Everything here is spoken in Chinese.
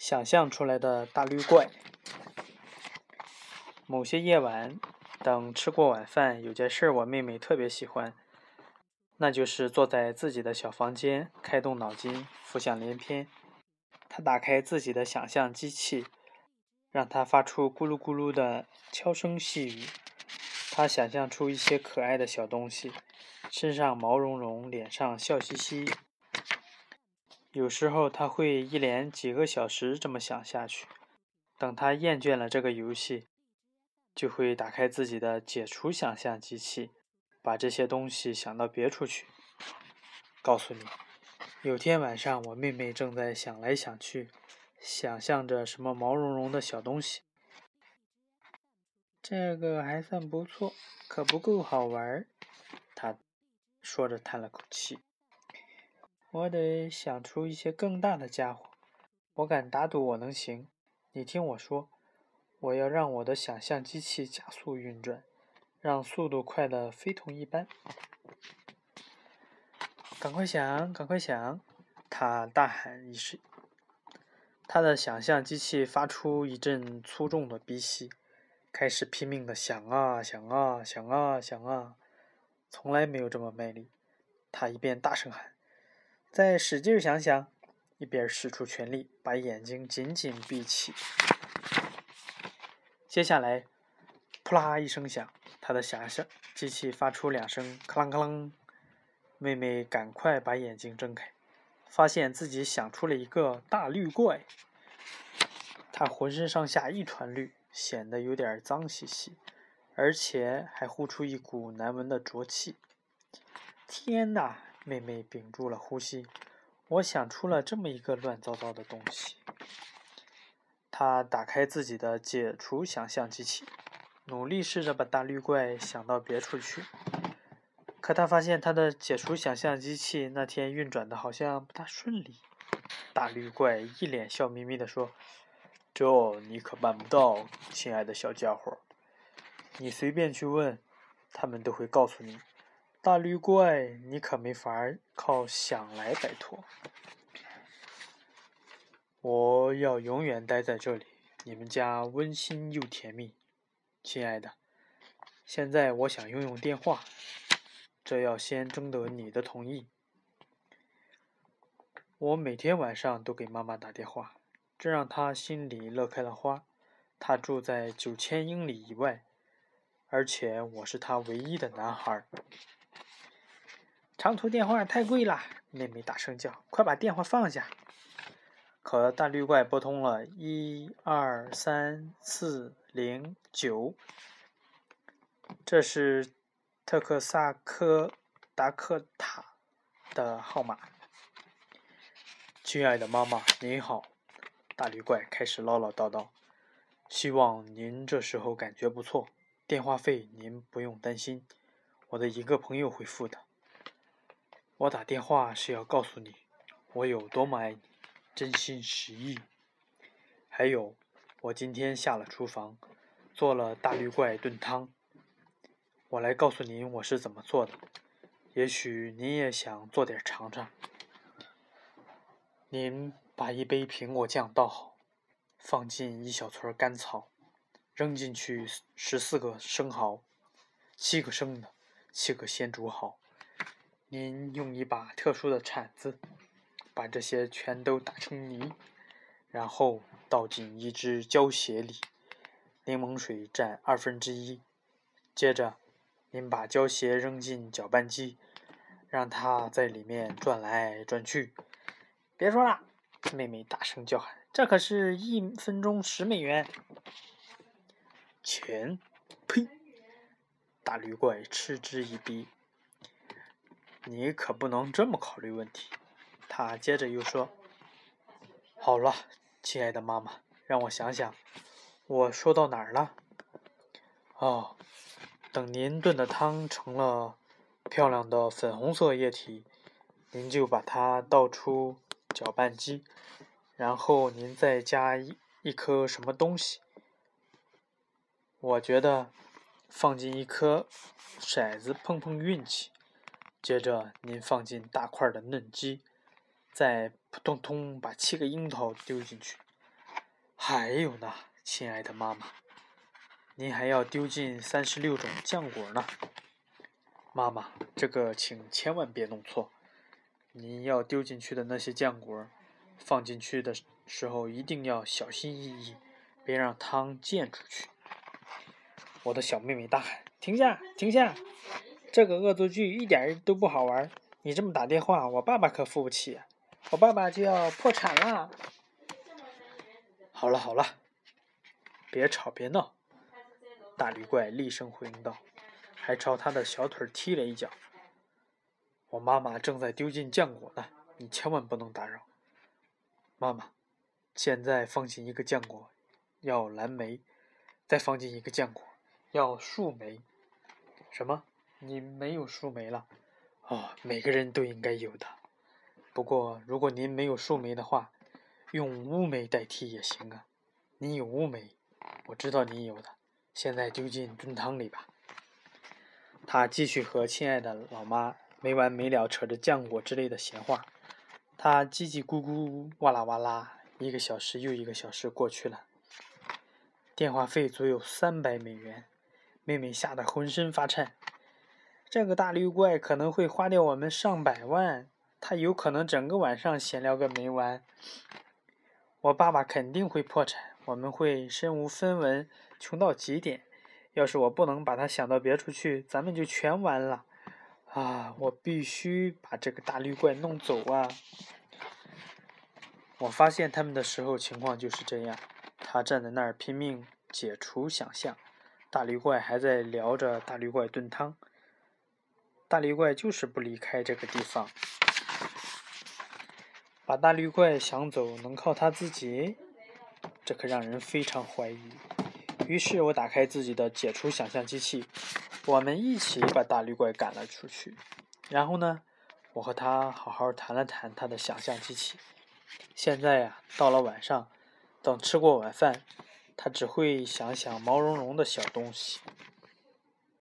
想象出来的大绿怪。某些夜晚，等吃过晚饭，有件事我妹妹特别喜欢，那就是坐在自己的小房间，开动脑筋，浮想联翩。她打开自己的想象机器，让它发出咕噜咕噜的悄声细语。她想象出一些可爱的小东西，身上毛茸茸，脸上笑嘻嘻。有时候他会一连几个小时这么想下去，等他厌倦了这个游戏，就会打开自己的解除想象机器，把这些东西想到别处去。告诉你，有天晚上我妹妹正在想来想去，想象着什么毛茸茸的小东西。这个还算不错，可不够好玩。她说着叹了口气。我得想出一些更大的家伙，我敢打赌我能行。你听我说，我要让我的想象机器加速运转，让速度快得非同一般。赶快想，赶快想！他大喊一声，他的想象机器发出一阵粗重的鼻息，开始拼命的想啊想啊想啊想啊，从来没有这么卖力。他一边大声喊。再使劲想想，一边使出全力，把眼睛紧紧闭起。接下来，扑啦一声响，他的想象机器发出两声“咔啷咔啷”。妹妹赶快把眼睛睁开，发现自己想出了一个大绿怪。它浑身上下一团绿，显得有点脏兮兮，而且还呼出一股难闻的浊气。天哪！妹妹屏住了呼吸，我想出了这么一个乱糟糟的东西。她打开自己的解除想象机器，努力试着把大绿怪想到别处去。可她发现她的解除想象机器那天运转的好像不大顺利。大绿怪一脸笑眯眯地说：“这你可办不到，亲爱的小家伙。你随便去问，他们都会告诉你。”大绿怪，你可没法靠想来摆脱。我要永远待在这里，你们家温馨又甜蜜，亲爱的。现在我想用用电话，这要先征得你的同意。我每天晚上都给妈妈打电话，这让她心里乐开了花。她住在九千英里以外，而且我是她唯一的男孩。长途电话太贵了，妹妹大声叫：“快把电话放下！”可大绿怪拨通了一二三四零九，这是特克萨科达克塔的号码。亲爱的妈妈，您好！大绿怪开始唠唠叨叨：“希望您这时候感觉不错。电话费您不用担心，我的一个朋友会付的。”我打电话是要告诉你，我有多么爱你，真心实意。还有，我今天下了厨房，做了大绿怪炖汤。我来告诉您我是怎么做的，也许您也想做点尝尝。您把一杯苹果酱倒好，放进一小撮干草，扔进去十四个生蚝，七个生的，七个先煮好。您用一把特殊的铲子，把这些全都打成泥，然后倒进一只胶鞋里，柠檬水占二分之一。接着，您把胶鞋扔进搅拌机，让它在里面转来转去。别说了，妹妹大声叫喊：“这可是一分钟十美元！”钱？呸！大绿怪嗤之以鼻。你可不能这么考虑问题，他接着又说：“好了，亲爱的妈妈，让我想想，我说到哪儿了？哦，等您炖的汤成了漂亮的粉红色液体，您就把它倒出搅拌机，然后您再加一一颗什么东西？我觉得放进一颗骰子碰碰运气。”接着，您放进大块的嫩鸡，再扑通通把七个樱桃丢进去，还有呢，亲爱的妈妈，您还要丢进三十六种浆果呢。妈妈，这个请千万别弄错。您要丢进去的那些浆果，放进去的时候一定要小心翼翼，别让汤溅出去。我的小妹妹大喊：“停下，停下！这个恶作剧一点都不好玩。你这么打电话，我爸爸可付不起，我爸爸就要破产了。”好了好了，别吵别闹！大驴怪厉声回应道，还朝他的小腿踢了一脚。我妈妈正在丢进浆果呢，你千万不能打扰。妈妈，现在放进一个浆果，要蓝莓；再放进一个浆果，要树莓。什么？你没有树莓了？哦，每个人都应该有的。不过，如果您没有树莓的话，用乌梅代替也行啊，你有乌梅，我知道你有的，现在丢进炖汤里吧。他继续和亲爱的老妈没完没了扯着浆果之类的闲话，他叽叽咕咕，哇啦哇啦，一个小时又一个小时过去了。电话费足有三百美元，妹妹吓得浑身发颤。这个大绿怪可能会花掉我们上百万，他有可能整个晚上闲聊个没完。我爸爸肯定会破产，我们会身无分文，穷到极点。要是我不能把他想到别处去，咱们就全完了。啊，我必须把这个大绿怪弄走啊！我发现他们的时候，情况就是这样。他站在那儿拼命解除想象，大绿怪还在聊着大绿怪炖汤。大绿怪就是不离开这个地方。把大绿怪想走能靠他自己？这可让人非常怀疑。于是我打开自己的解除想象机器，我们一起把大绿怪赶了出去。然后呢，我和他好好谈了谈他的想象机器。现在呀，到了晚上，等吃过晚饭，他只会想想毛茸茸的小东西。